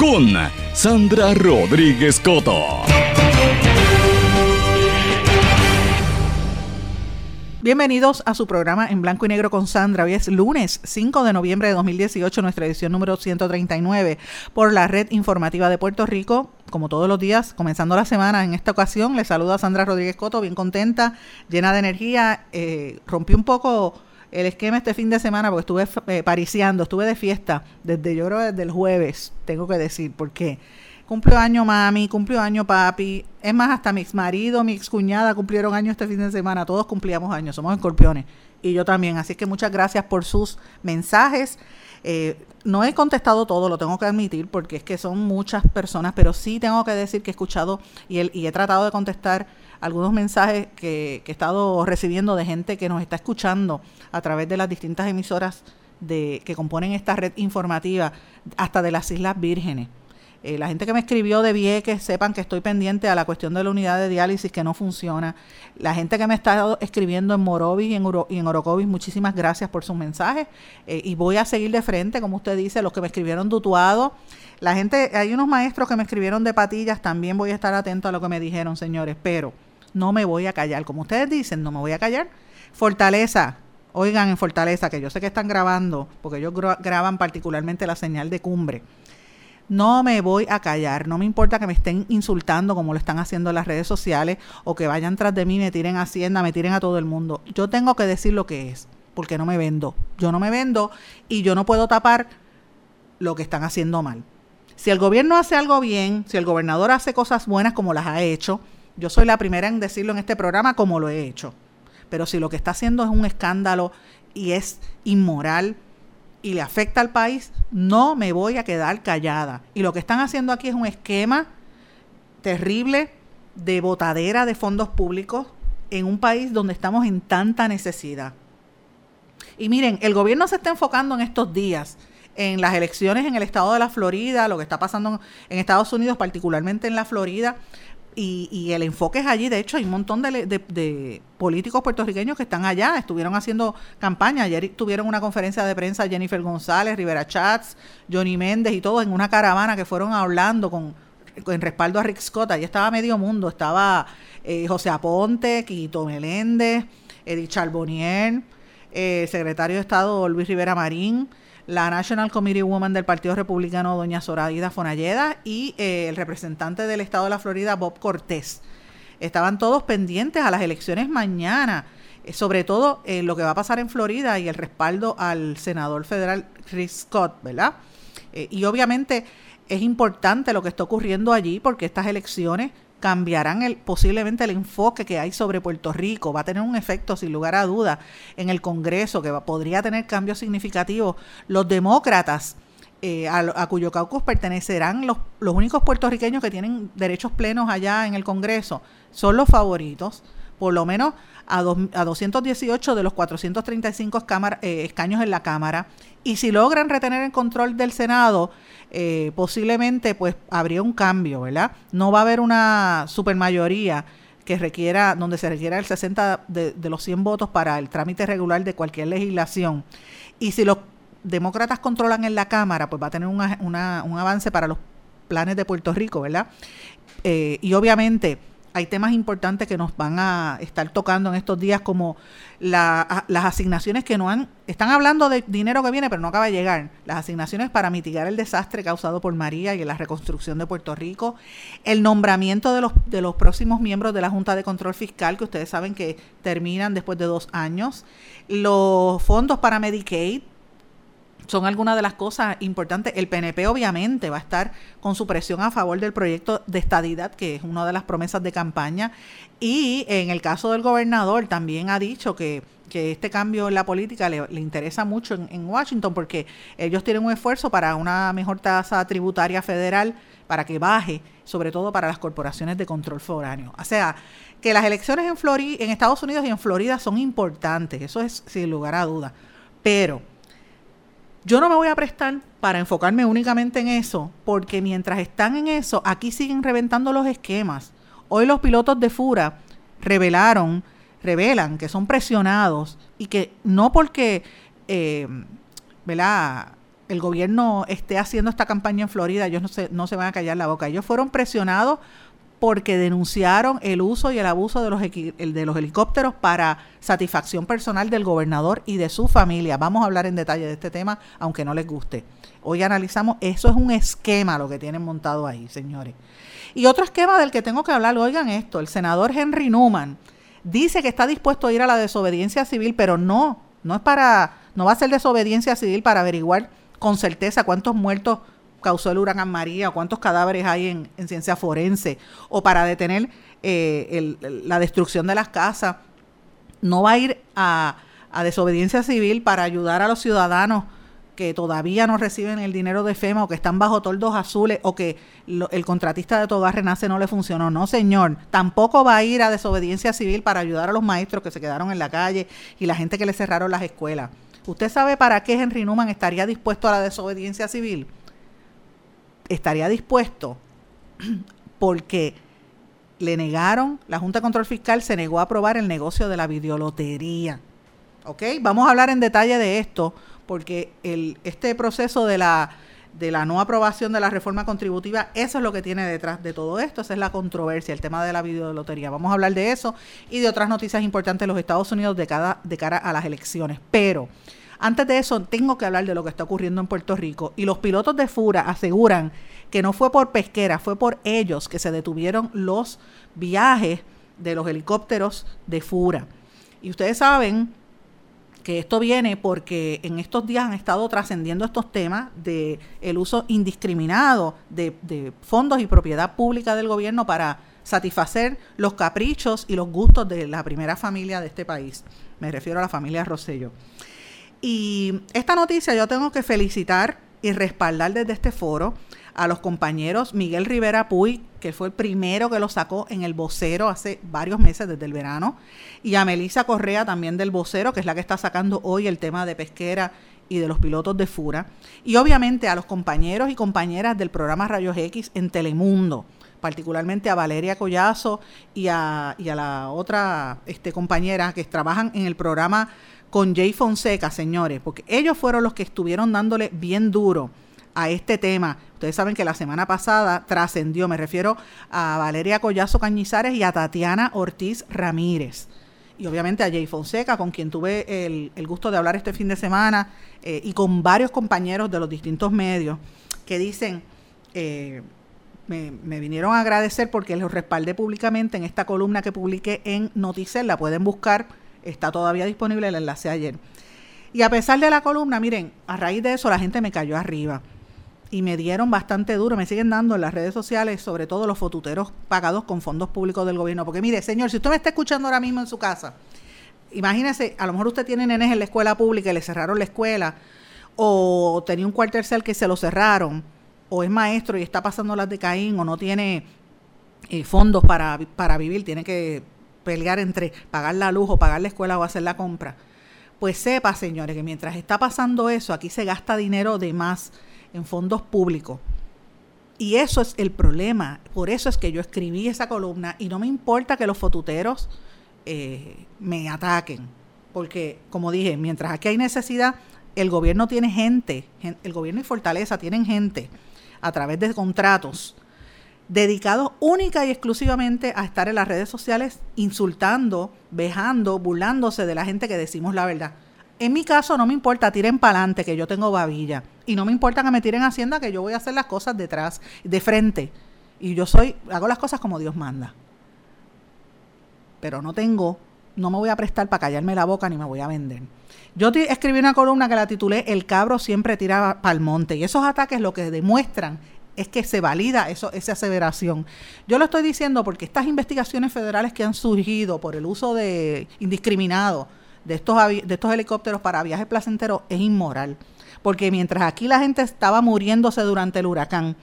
con Sandra Rodríguez Coto. Bienvenidos a su programa en blanco y negro con Sandra. Hoy es lunes 5 de noviembre de 2018, nuestra edición número 139 por la red informativa de Puerto Rico. Como todos los días, comenzando la semana, en esta ocasión les saluda Sandra Rodríguez Coto, bien contenta, llena de energía. Eh, rompí un poco el esquema este fin de semana porque estuve eh, pariciando, estuve de fiesta desde yo creo desde el jueves, tengo que decir, porque cumplió año mami, cumplió año papi, es más, hasta mi ex marido, mi ex cuñada cumplieron años este fin de semana, todos cumplíamos años, somos escorpiones y yo también, así que muchas gracias por sus mensajes. Eh, no he contestado todo, lo tengo que admitir, porque es que son muchas personas, pero sí tengo que decir que he escuchado y, el, y he tratado de contestar algunos mensajes que, he estado recibiendo de gente que nos está escuchando a través de las distintas emisoras de, que componen esta red informativa, hasta de las Islas Vírgenes. Eh, la gente que me escribió de Vieques, sepan que estoy pendiente a la cuestión de la unidad de diálisis que no funciona. La gente que me está escribiendo en Morovis y en, y en Orocovis, muchísimas gracias por sus mensajes. Eh, y voy a seguir de frente, como usted dice, los que me escribieron dutuado. La gente, hay unos maestros que me escribieron de patillas, también voy a estar atento a lo que me dijeron, señores, pero no me voy a callar. Como ustedes dicen, no me voy a callar. Fortaleza, oigan en Fortaleza, que yo sé que están grabando, porque ellos graban particularmente la señal de cumbre. No me voy a callar, no me importa que me estén insultando como lo están haciendo en las redes sociales o que vayan tras de mí, me tiren a Hacienda, me tiren a todo el mundo. Yo tengo que decir lo que es, porque no me vendo. Yo no me vendo y yo no puedo tapar lo que están haciendo mal. Si el gobierno hace algo bien, si el gobernador hace cosas buenas como las ha hecho, yo soy la primera en decirlo en este programa como lo he hecho. Pero si lo que está haciendo es un escándalo y es inmoral y le afecta al país, no me voy a quedar callada. Y lo que están haciendo aquí es un esquema terrible de botadera de fondos públicos en un país donde estamos en tanta necesidad. Y miren, el gobierno se está enfocando en estos días en las elecciones en el estado de la Florida, lo que está pasando en Estados Unidos, particularmente en la Florida, y, el enfoque es allí. De hecho, hay un montón de, políticos puertorriqueños que están allá, estuvieron haciendo campaña. Ayer tuvieron una conferencia de prensa Jennifer González, Rivera Chats, Johnny Méndez y todos en una caravana que fueron hablando con en respaldo a Rick Scott. Allí estaba medio mundo. Estaba eh, José Aponte, Quito Meléndez, Edith Charbonnier, eh, secretario de Estado Luis Rivera Marín la National Committee Woman del Partido Republicano, doña Zoraida Fonalleda, y eh, el representante del Estado de la Florida, Bob Cortés. Estaban todos pendientes a las elecciones mañana, eh, sobre todo en lo que va a pasar en Florida y el respaldo al senador federal Chris Scott, ¿verdad? Eh, y obviamente es importante lo que está ocurriendo allí porque estas elecciones cambiarán el, posiblemente el enfoque que hay sobre Puerto Rico. Va a tener un efecto, sin lugar a duda, en el Congreso, que podría tener cambios significativos. Los demócratas, eh, a, cuyo caucus pertenecerán los, los únicos puertorriqueños que tienen derechos plenos allá en el Congreso, son los favoritos, por lo menos a, a 218 de los 435 eh, escaños en la Cámara. Y si logran retener el control del Senado, eh, posiblemente pues habría un cambio, ¿verdad? No va a haber una supermayoría que requiera, donde se requiera el 60 de, los 100 votos para el trámite regular de cualquier legislación. Y si los demócratas controlan en la Cámara, pues va a tener un avance para los planes de Puerto Rico, ¿verdad? Eh, y obviamente hay temas importantes que nos van a estar tocando en estos días, como las asignaciones que no han, están hablando de dinero que viene, pero no acaba de llegar. Las asignaciones para mitigar el desastre causado por María y la reconstrucción de Puerto Rico, el nombramiento de los, de los próximos miembros de la Junta de Control Fiscal, que ustedes saben que terminan después de dos años, los fondos para Medicaid, son algunas de las cosas importantes. El PNP obviamente va a estar con su presión a favor del proyecto de estadidad, que es una de las promesas de campaña. Y en el caso del gobernador también ha dicho que, este cambio en la política le, interesa mucho en, Washington porque ellos tienen un esfuerzo para una mejor tasa tributaria federal para que baje, sobre todo para las corporaciones de control foráneo. O sea, que las elecciones en, Florida, en Estados Unidos y en Florida son importantes, eso es sin lugar a duda. Pero yo no me voy a prestar para enfocarme únicamente en eso, porque mientras están en eso, aquí siguen reventando los esquemas. Hoy los pilotos de Fura revelaron, revelan que son presionados y que no porque eh, el gobierno esté haciendo esta campaña en Florida, ellos no se, no se van a callar la boca. Ellos fueron presionados porque denunciaron el uso y el abuso de los, de los helicópteros para satisfacción personal del gobernador y de su familia. Vamos a hablar en detalle de este tema, aunque no les guste. Hoy analizamos, eso es un esquema lo que tienen montado ahí, señores. Y otro esquema del que tengo que hablar, oigan esto, el senador Henry Newman dice que está dispuesto a ir a la desobediencia civil, pero no, no es para, no va a ser desobediencia civil para averiguar con certeza cuántos muertos causó el huracán María, cuántos cadáveres hay en, ciencia forense, o para detener eh, la destrucción de las casas. No va a ir a, desobediencia civil para ayudar a los ciudadanos que todavía no reciben el dinero de FEMA o que están bajo toldos azules o que el contratista de Togar Renace no le funcionó. No, señor. Tampoco va a ir a desobediencia civil para ayudar a los maestros que se quedaron en la calle y la gente que le cerraron las escuelas. ¿Usted sabe para qué Henry Newman estaría dispuesto a la desobediencia civil? Estaría dispuesto porque le negaron, la Junta de Control Fiscal se negó a aprobar el negocio de la videolotería. ¿Ok? Vamos a hablar en detalle de esto porque el, este proceso de la, de la no aprobación de la reforma contributiva, eso es lo que tiene detrás de todo esto, esa es la controversia, el tema de la videolotería. Vamos a hablar de eso y de otras noticias importantes de los Estados Unidos de, cada, de cara a las elecciones. Pero antes de eso, tengo que hablar de lo que está ocurriendo en Puerto Rico. Y los pilotos de Fura aseguran que no fue por pesquera, fue por ellos que se detuvieron los viajes de los helicópteros de Fura. Y ustedes saben que esto viene porque en estos días han estado trascendiendo estos temas de el uso indiscriminado de, de, fondos y propiedad pública del gobierno para satisfacer los caprichos y los gustos de la primera familia de este país. Me refiero a la familia Rosello. Y esta noticia yo tengo que felicitar y respaldar desde este foro a los compañeros Miguel Rivera Puy, que fue el primero que lo sacó en el vocero hace varios meses desde el verano, y a Melisa Correa también del vocero, que es la que está sacando hoy el tema de pesquera y de los pilotos de Fura, y obviamente a los compañeros y compañeras del programa Rayos X en Telemundo, particularmente a Valeria Collazo y a, y a la otra este, compañera que trabajan en el programa con Jay Fonseca, señores, porque ellos fueron los que estuvieron dándole bien duro a este tema. Ustedes saben que la semana pasada trascendió, me refiero a Valeria Collazo Cañizares y a Tatiana Ortiz Ramírez. Y obviamente a Jay Fonseca, con quien tuve el, gusto de hablar este fin de semana, eh, y con varios compañeros de los distintos medios que dicen, eh, me, me, vinieron a agradecer porque los respaldé públicamente en esta columna que publiqué en Noticel, la pueden buscar Está todavía disponible el enlace ayer. Y a pesar de la columna, miren, a raíz de eso la gente me cayó arriba. Y me dieron bastante duro, me siguen dando en las redes sociales, sobre todo los fotuteros pagados con fondos públicos del gobierno. Porque mire, señor, si usted me está escuchando ahora mismo en su casa, imagínese, a lo mejor usted tiene nenes en la escuela pública y le cerraron la escuela, o tenía un cuartel que se lo cerraron, o es maestro y está pasando las de Caín, o no tiene eh, fondos para, para vivir, tiene que pelear entre pagar la luz o pagar la escuela o hacer la compra. Pues sepa, señores, que mientras está pasando eso, aquí se gasta dinero de más en fondos públicos. Y eso es el problema. Por eso es que yo escribí esa columna y no me importa que los fotuteros eh, me ataquen. Porque, como dije, mientras aquí hay necesidad, el gobierno tiene gente, el gobierno y Fortaleza tienen gente a través de contratos dedicados única y exclusivamente a estar en las redes sociales insultando, vejando, burlándose de la gente que decimos la verdad. En mi caso no me importa, tiren para adelante, que yo tengo babilla. Y no me importa que me tiren hacienda, que yo voy a hacer las cosas detrás, de frente. Y yo soy, hago las cosas como Dios manda. Pero no tengo, no me voy a prestar para callarme la boca ni me voy a vender. Yo escribí una columna que la titulé El cabro siempre tira para el monte. Y esos ataques lo que demuestran es que se valida eso, esa aseveración. Yo lo estoy diciendo porque estas investigaciones federales que han surgido por el uso de indiscriminado de estos, de estos helicópteros para viajes placenteros es inmoral. Porque mientras aquí la gente estaba muriéndose durante el huracán,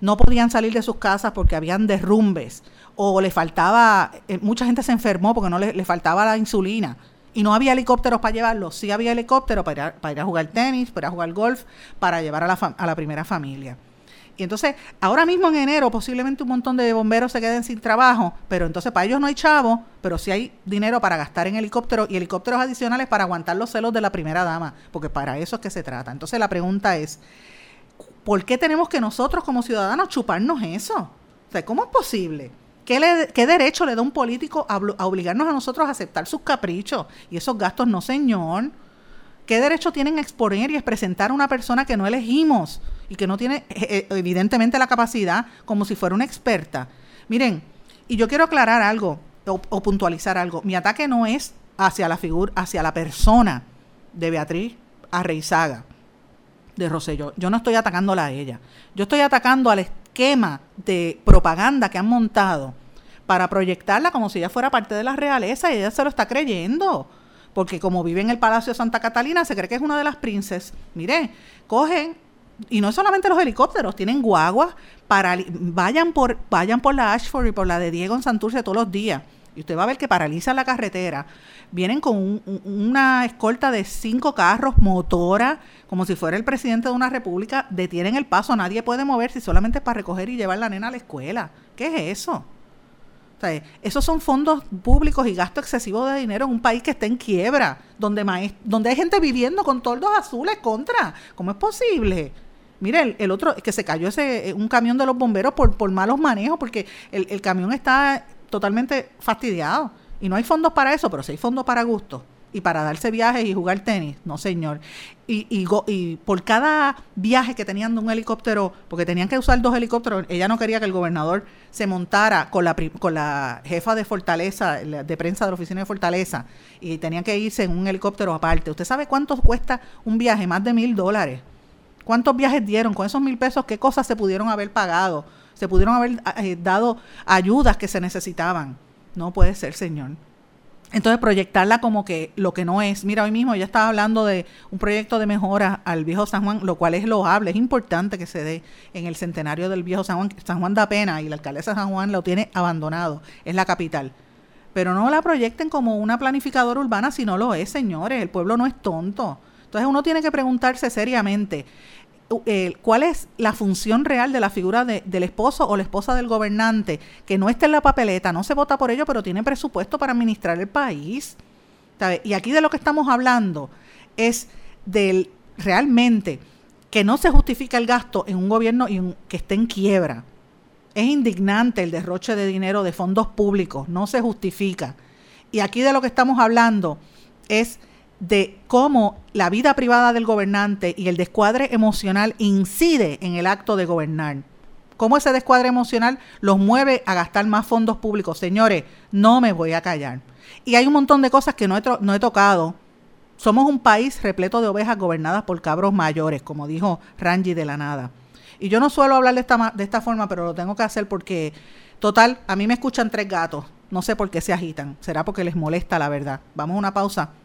no podían salir de sus casas porque habían derrumbes o le faltaba, eh, mucha gente se enfermó porque no le, faltaba la insulina y no había helicópteros para llevarlos, sí había helicópteros para ir, para ir a jugar tenis, para ir a jugar golf, para llevar a la, a la primera familia. Y entonces, ahora mismo en enero, posiblemente un montón de bomberos se queden sin trabajo, pero entonces para ellos no hay chavo, pero sí hay dinero para gastar en helicópteros y helicópteros adicionales para aguantar los celos de la primera dama, porque para eso es que se trata. Entonces, la pregunta es, ¿por qué tenemos que nosotros como ciudadanos chuparnos eso? O sea, ¿cómo es posible? ¿Qué, ¿Qué, derecho le da un político a, obligarnos a nosotros a aceptar sus caprichos? Y esos gastos, no, señor. ¿Qué derecho tienen a exponer y a presentar a una persona que no elegimos? y que no tiene eh, eh, evidentemente la capacidad como si fuera una experta. Miren, y yo quiero aclarar algo o, puntualizar algo. Mi ataque no es hacia la figura, hacia la persona de Beatriz Arreizaga, de Rosselló. Yo no estoy atacándola a ella. Yo estoy atacando al esquema de propaganda que han montado para proyectarla como si ella fuera parte de la realeza y ella se lo está creyendo. Porque como vive en el Palacio de Santa Catalina, se cree que es una de las princes. Mire, cogen y no solamente los helicópteros, tienen guaguas para vayan por vayan por la Ashford y por la de Diego en Santurce todos los días. Y usted va a ver que paralizan la carretera. Vienen con una escolta de cinco carros, motora, como si fuera el presidente de una república. Detienen el paso, nadie puede moverse solamente para recoger y llevar la nena a la escuela. ¿Qué es eso? O sea, esos son fondos públicos y gasto excesivo de dinero en un país que está en quiebra, donde, donde hay gente viviendo con toldos azules contra. ¿Cómo es posible? Mire, el, otro, que se cayó ese eh, un camión de los bomberos por, por malos manejos, porque el, el camión está totalmente fastidiado. Y no hay fondos para eso, pero sí hay fondos para gusto y para darse viajes y jugar tenis. No, señor. Y, y, y, por cada viaje que tenían de un helicóptero, porque tenían que usar dos helicópteros, ella no quería que el gobernador se montara con la, con la jefa de Fortaleza, de prensa de la oficina de Fortaleza, y tenían que irse en un helicóptero aparte. ¿Usted sabe cuánto cuesta un viaje? Más de mil dólares. ¿Cuántos viajes dieron con esos mil pesos? ¿Qué cosas se pudieron haber pagado? Se pudieron haber eh, dado ayudas que se necesitaban. No puede ser, señor. Entonces proyectarla como que lo que no es. Mira, hoy mismo ya estaba hablando de un proyecto de mejora al viejo San Juan, lo cual es loable, es importante que se dé en el centenario del viejo San Juan. San Juan da pena y la alcaldesa de San Juan lo tiene abandonado, es la capital. Pero no la proyecten como una planificadora urbana si no lo es, señores. El pueblo no es tonto. Entonces uno tiene que preguntarse seriamente, eh, ¿cuál es la función real de la figura del esposo o la esposa del gobernante? Que no esté en la papeleta, no se vota por ello, pero tiene presupuesto para administrar el país. Y aquí de lo que estamos hablando es del realmente que no se justifica el gasto en un gobierno y que esté en quiebra. Es indignante el derroche de dinero de fondos públicos, no se justifica. Y aquí de lo que estamos hablando es de cómo la vida privada del gobernante y el descuadre emocional incide en el acto de gobernar. Cómo ese descuadre emocional los mueve a gastar más fondos públicos. Señores, no me voy a callar. Y hay un montón de cosas que no he, no he tocado. Somos un país repleto de ovejas gobernadas por cabros mayores, como dijo Rangi de la nada. Y yo no suelo hablar de esta, de esta forma, pero lo tengo que hacer porque, total, a mí me escuchan tres gatos. No sé por qué se agitan. Será porque les molesta la verdad. Vamos a una pausa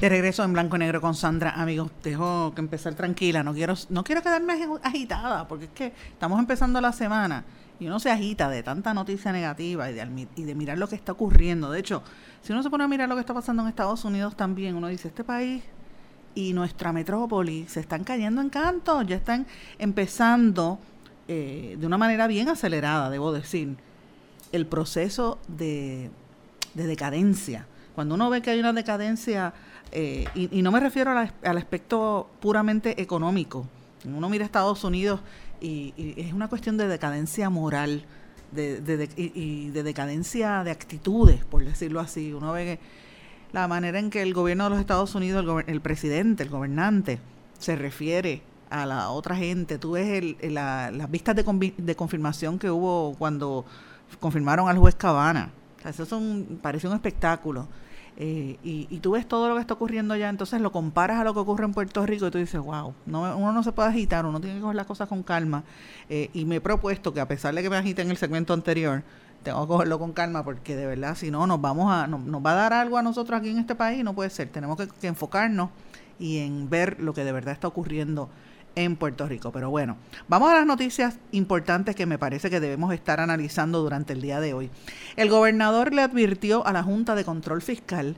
De regreso en blanco y negro con Sandra, amigos, dejo que empezar tranquila, no quiero, no quiero quedarme agitada, porque es que estamos empezando la semana y uno se agita de tanta noticia negativa y de, y de mirar lo que está ocurriendo. De hecho, si uno se pone a mirar lo que está pasando en Estados Unidos también, uno dice, este país y nuestra metrópoli se están cayendo en canto, ya están empezando eh, de una manera bien acelerada, debo decir, el proceso de, de decadencia. Cuando uno ve que hay una decadencia eh, y, no me refiero al aspecto puramente económico. Uno mira Estados Unidos y, es una cuestión de decadencia moral de, y, de decadencia de actitudes, por decirlo así. Uno ve la manera en que el gobierno de los Estados Unidos, el, presidente, el gobernante, se refiere a la otra gente. Tú ves las vistas de, de confirmación que hubo cuando confirmaron al juez Cabana. eso son, parece un espectáculo. Eh, y, tú ves todo lo que está ocurriendo ya, entonces lo comparas a lo que ocurre en Puerto Rico y tú dices, wow, no, uno no se puede agitar, uno tiene que coger las cosas con calma. Eh, y me he propuesto que a pesar de que me agite en el segmento anterior, tengo que cogerlo con calma porque de verdad, si no, nos vamos a, nos, va a dar algo a nosotros aquí en este país, no puede ser. Tenemos que enfocarnos y en ver lo que de verdad está ocurriendo en Puerto Rico. Pero bueno, vamos a las noticias importantes que me parece que debemos estar analizando durante el día de hoy. El gobernador le advirtió a la Junta de Control Fiscal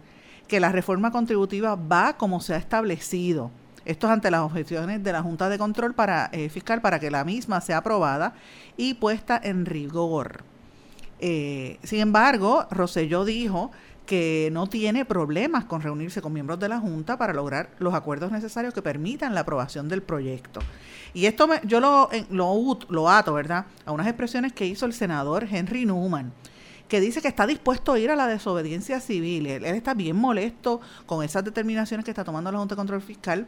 que la reforma contributiva va como se ha establecido. Esto es ante las objeciones de la Junta de Control para, eh, Fiscal para que la misma sea aprobada y puesta en rigor. Eh, sin embargo, Roselló dijo que no tiene problemas con reunirse con miembros de la Junta para lograr los acuerdos necesarios que permitan la aprobación del proyecto. Y esto me, yo lo, lo, lo ato, ¿verdad?, a unas expresiones que hizo el senador Henry Newman que dice que está dispuesto a ir a la desobediencia civil. Él, él, está bien molesto con esas determinaciones que está tomando la Junta de Control Fiscal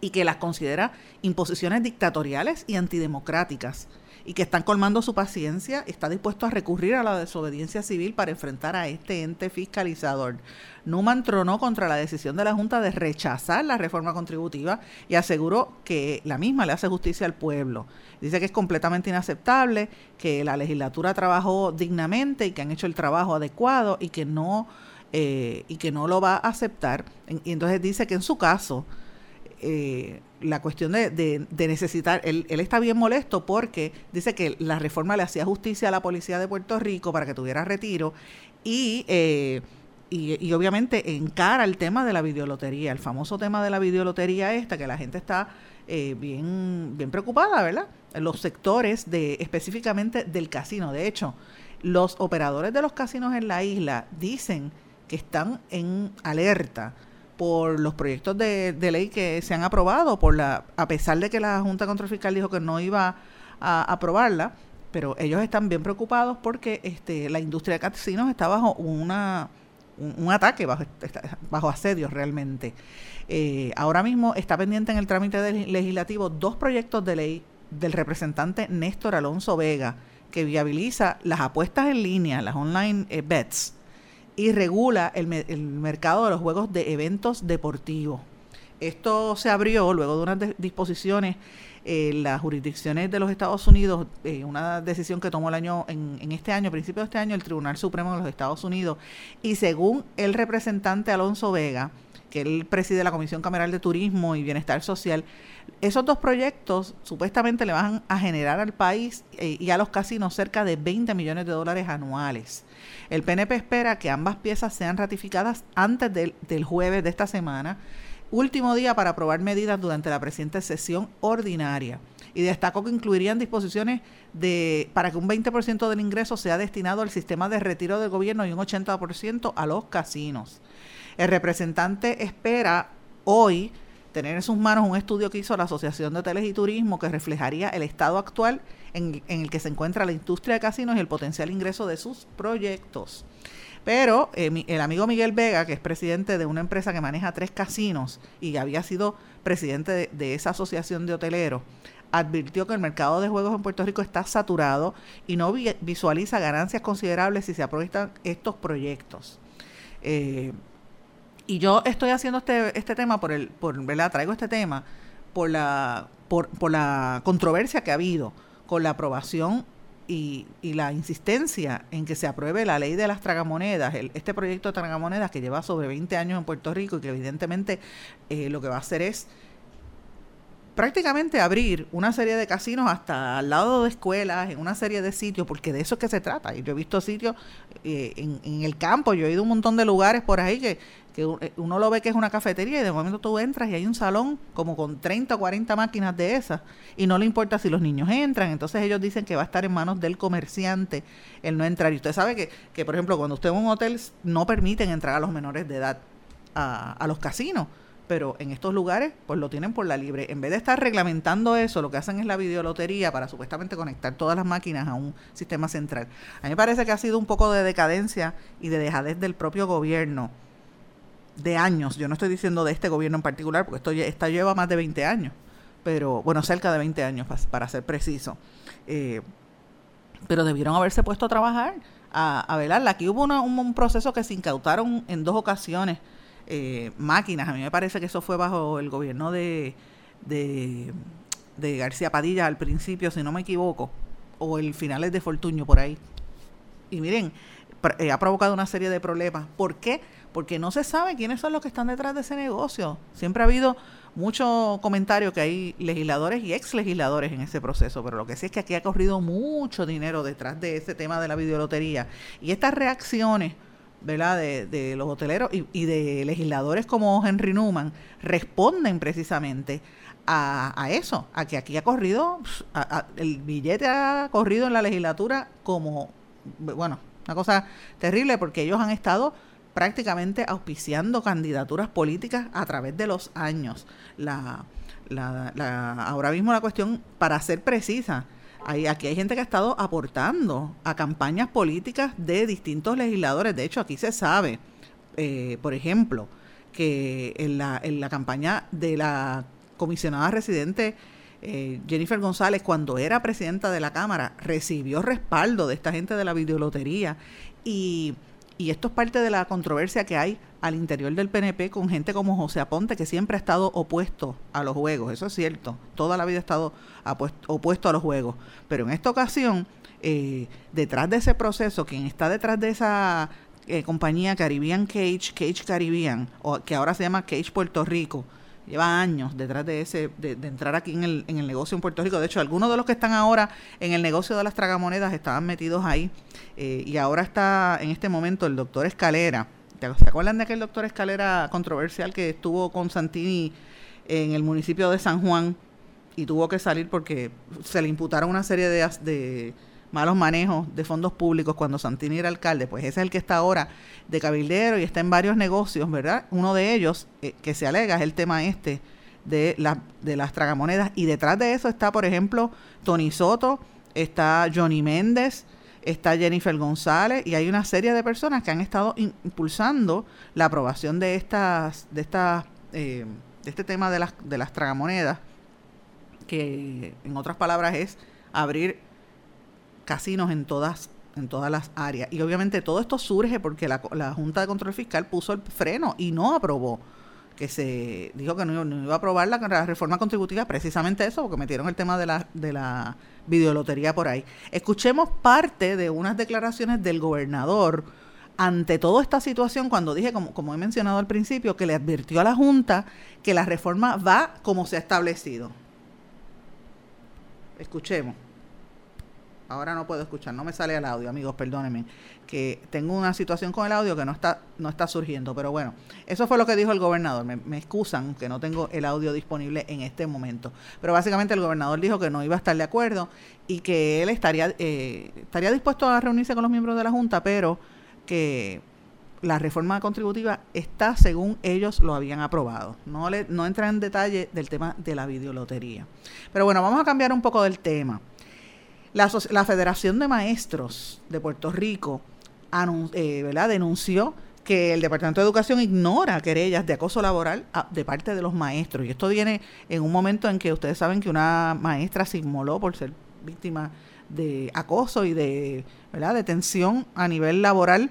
y que las considera imposiciones dictatoriales y antidemocráticas y que están colmando su paciencia, está dispuesto a recurrir a la desobediencia civil para enfrentar a este ente fiscalizador. Numan tronó contra la decisión de la Junta de rechazar la reforma contributiva y aseguró que la misma le hace justicia al pueblo. Dice que es completamente inaceptable, que la legislatura trabajó dignamente y que han hecho el trabajo adecuado y que no, eh, y que no lo va a aceptar. Y entonces dice que en su caso, eh, la cuestión de, necesitar, él, está bien molesto porque dice que la reforma le hacía justicia a la policía de Puerto Rico para que tuviera retiro y, eh, y, obviamente encara el tema de la videolotería, el famoso tema de la videolotería esta, que la gente está eh, bien, bien preocupada, ¿verdad? Los sectores de específicamente del casino. De hecho, los operadores de los casinos en la isla dicen que están en alerta por los proyectos de, ley que se han aprobado, por la, a pesar de que la Junta Control Fiscal dijo que no iba a aprobarla, pero ellos están bien preocupados porque este, la industria de casinos está bajo una, un, ataque, bajo, bajo asedio realmente. Eh, ahora mismo está pendiente en el trámite del legislativo dos proyectos de ley del representante Néstor Alonso Vega que viabiliza las apuestas en línea, las online eh, bets, y regula el, el, mercado de los juegos de eventos deportivos. Esto se abrió luego de unas disposiciones en las jurisdicciones de los Estados Unidos, eh, una decisión que tomó el año en, en, este año, principio de este año, el Tribunal Supremo de los Estados Unidos. Y según el representante Alonso Vega, que él preside la Comisión Cameral de Turismo y Bienestar Social, esos dos proyectos supuestamente le van a generar al país eh, y a los casinos cerca de 20 millones de dólares anuales. El PNP espera que ambas piezas sean ratificadas antes del, jueves de esta semana, último día para aprobar medidas durante la presente sesión ordinaria y destacó que incluirían disposiciones de para que un 20% del ingreso sea destinado al sistema de retiro del gobierno y un 80% a los casinos. El representante espera hoy tener en sus manos un estudio que hizo la Asociación de Hoteles y Turismo que reflejaría el estado actual en, el que se encuentra la industria de casinos y el potencial ingreso de sus proyectos. Pero eh, el amigo Miguel Vega, que es presidente de una empresa que maneja tres casinos y había sido presidente de, de esa asociación de hoteleros, advirtió que el mercado de juegos en Puerto Rico está saturado y no visualiza ganancias considerables si se aprovechan estos proyectos. Eh, y yo estoy haciendo este, este tema por el, por, ¿verdad? Traigo este tema por la, por, por la controversia que ha habido con la aprobación y, y, la insistencia en que se apruebe la ley de las tragamonedas, el, este proyecto de tragamonedas que lleva sobre 20 años en Puerto Rico y que evidentemente eh, lo que va a hacer es prácticamente abrir una serie de casinos hasta al lado de escuelas, en una serie de sitios, porque de eso es que se trata. Y yo he visto sitios eh, en, el campo, yo he ido a un montón de lugares por ahí que, que eh, uno lo ve que es una cafetería y de momento tú entras y hay un salón como con 30 o 40 máquinas de esas y no le importa si los niños entran. Entonces ellos dicen que va a estar en manos del comerciante el no entrar. Y usted sabe que, que por ejemplo, cuando usted va a un hotel no permiten entrar a los menores de edad a, a los casinos pero en estos lugares pues lo tienen por la libre. En vez de estar reglamentando eso, lo que hacen es la videolotería para supuestamente conectar todas las máquinas a un sistema central. A mí me parece que ha sido un poco de decadencia y de dejadez del propio gobierno de años. Yo no estoy diciendo de este gobierno en particular, porque esto, esto lleva más de 20 años, pero bueno, cerca de 20 años para, ser preciso. Eh, pero debieron haberse puesto a trabajar, a, a velarla. Aquí hubo un proceso que se incautaron en dos ocasiones eh, máquinas. A mí me parece que eso fue bajo el gobierno de, de, García Padilla al principio, si no me equivoco, o el finales de Fortuño por ahí. Y miren, eh, ha provocado una serie de problemas. ¿Por qué? Porque no se sabe quiénes son los que están detrás de ese negocio. Siempre ha habido mucho comentario que hay legisladores y ex legisladores en ese proceso, pero lo que sí es que aquí ha corrido mucho dinero detrás de ese tema de la videolotería. Y estas reacciones ¿verdad? De, los hoteleros y, de legisladores como Henry Newman responden precisamente a, eso, a que aquí ha corrido, el billete ha corrido en la legislatura como, bueno, una cosa terrible porque ellos han estado prácticamente auspiciando candidaturas políticas a través de los años. La, la, la, ahora mismo la cuestión, para ser precisa, aquí hay gente que ha estado aportando a campañas políticas de distintos legisladores. De hecho, aquí se sabe, eh, por ejemplo, que en la, en la campaña de la comisionada residente eh, Jennifer González, cuando era presidenta de la Cámara, recibió respaldo de esta gente de la videolotería y y esto es parte de la controversia que hay al interior del PNP con gente como José Aponte, que siempre ha estado opuesto a los juegos, eso es cierto, toda la vida ha estado opuesto a los juegos, pero en esta ocasión, eh, detrás de ese proceso, quien está detrás de esa eh, compañía Caribbean Cage, Cage Caribbean, o que ahora se llama Cage Puerto Rico, lleva años detrás de ese de, entrar aquí en el, en el negocio en Puerto Rico. De hecho, algunos de los que están ahora en el negocio de las tragamonedas estaban metidos ahí. Eh, y ahora está en este momento el doctor Escalera. ¿Se acuerdan de aquel doctor Escalera controversial que estuvo con Santini en el municipio de San Juan y tuvo que salir porque se le imputaron una serie de, malos manejos de fondos públicos cuando Santini era alcalde, pues ese es el que está ahora de cabildero y está en varios negocios, ¿verdad? Uno de ellos eh, que se alega es el tema este de, de las tragamonedas. Y detrás de eso está, por ejemplo, Tony Soto, está Johnny Méndez, está Jennifer González y hay una serie de personas que han estado impulsando la aprobación de estas de estas eh, de este tema de las de las tragamonedas que en otras palabras es abrir casinos en todas en todas las áreas. Y obviamente todo esto surge porque la, Junta de Control Fiscal puso el freno y no aprobó que se dijo que no, iba a aprobar la, reforma contributiva, precisamente eso, porque metieron el tema de la, de la videolotería por ahí. Escuchemos parte de unas declaraciones del gobernador ante toda esta situación, cuando dije, como, como he mencionado al principio, que le advirtió a la Junta que la reforma va como se ha establecido. Escuchemos. Ahora no puedo escuchar, no me sale el audio, amigos, perdónenme, que tengo una situación con el audio que no está no está surgiendo, pero bueno, eso fue lo que dijo el gobernador. Me, excusan que no tengo el audio disponible en este momento, pero básicamente el gobernador dijo que no iba a estar de acuerdo y que él estaría eh, estaría dispuesto a reunirse con los miembros de la junta, pero que la reforma contributiva está según ellos lo habían aprobado. No le no entra en detalle del tema de la videolotería. Pero bueno, vamos a cambiar un poco del tema. La, la Federación de Maestros de Puerto Rico eh, denunció que el Departamento de Educación ignora querellas de acoso laboral ah, de parte de los maestros. Y esto viene en un momento en que ustedes saben que una maestra se inmoló por ser víctima de acoso y de, ¿verdad? de tensión a nivel laboral.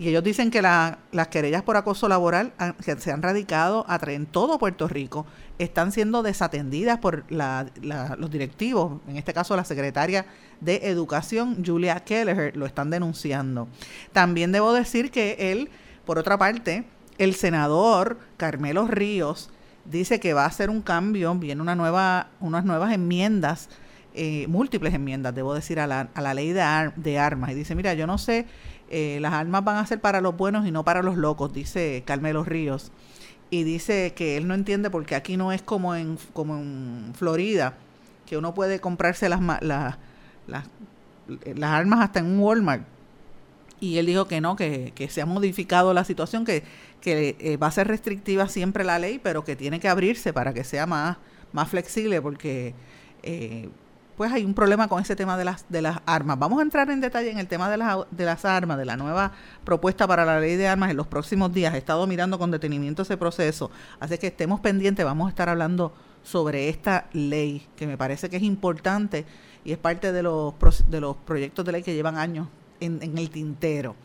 Y ellos dicen que las querellas por acoso laboral que se han radicado en todo Puerto Rico están siendo desatendidas por los directivos, en este caso la secretaria de Educación, Julia Kelleher, lo están denunciando. También debo decir que él, por otra parte, el senador Carmelo Ríos dice que va a hacer un cambio, viene unas nuevas enmiendas, eh, múltiples enmiendas, debo decir, a la, a ley de armas. Y dice, mira, yo no sé eh, las armas van a ser para los buenos y no para los locos, dice Carmelo Ríos. Y dice que él no entiende porque aquí no es como en, como en Florida, que uno puede comprarse las, las, las, armas hasta en un Walmart. Y él dijo que no, que, se ha modificado la situación, que, que eh, va a ser restrictiva siempre la ley, pero que tiene que abrirse para que sea más, más flexible, porque eh, pues hay un problema con ese tema de las, de las armas. Vamos a entrar en detalle en el tema de las, de las armas, de la nueva propuesta para la ley de armas en los próximos días. He estado mirando con detenimiento ese proceso, así que estemos pendientes, vamos a estar hablando sobre esta ley, que me parece que es importante y es parte de los, de los proyectos de ley que llevan años en, en el tintero.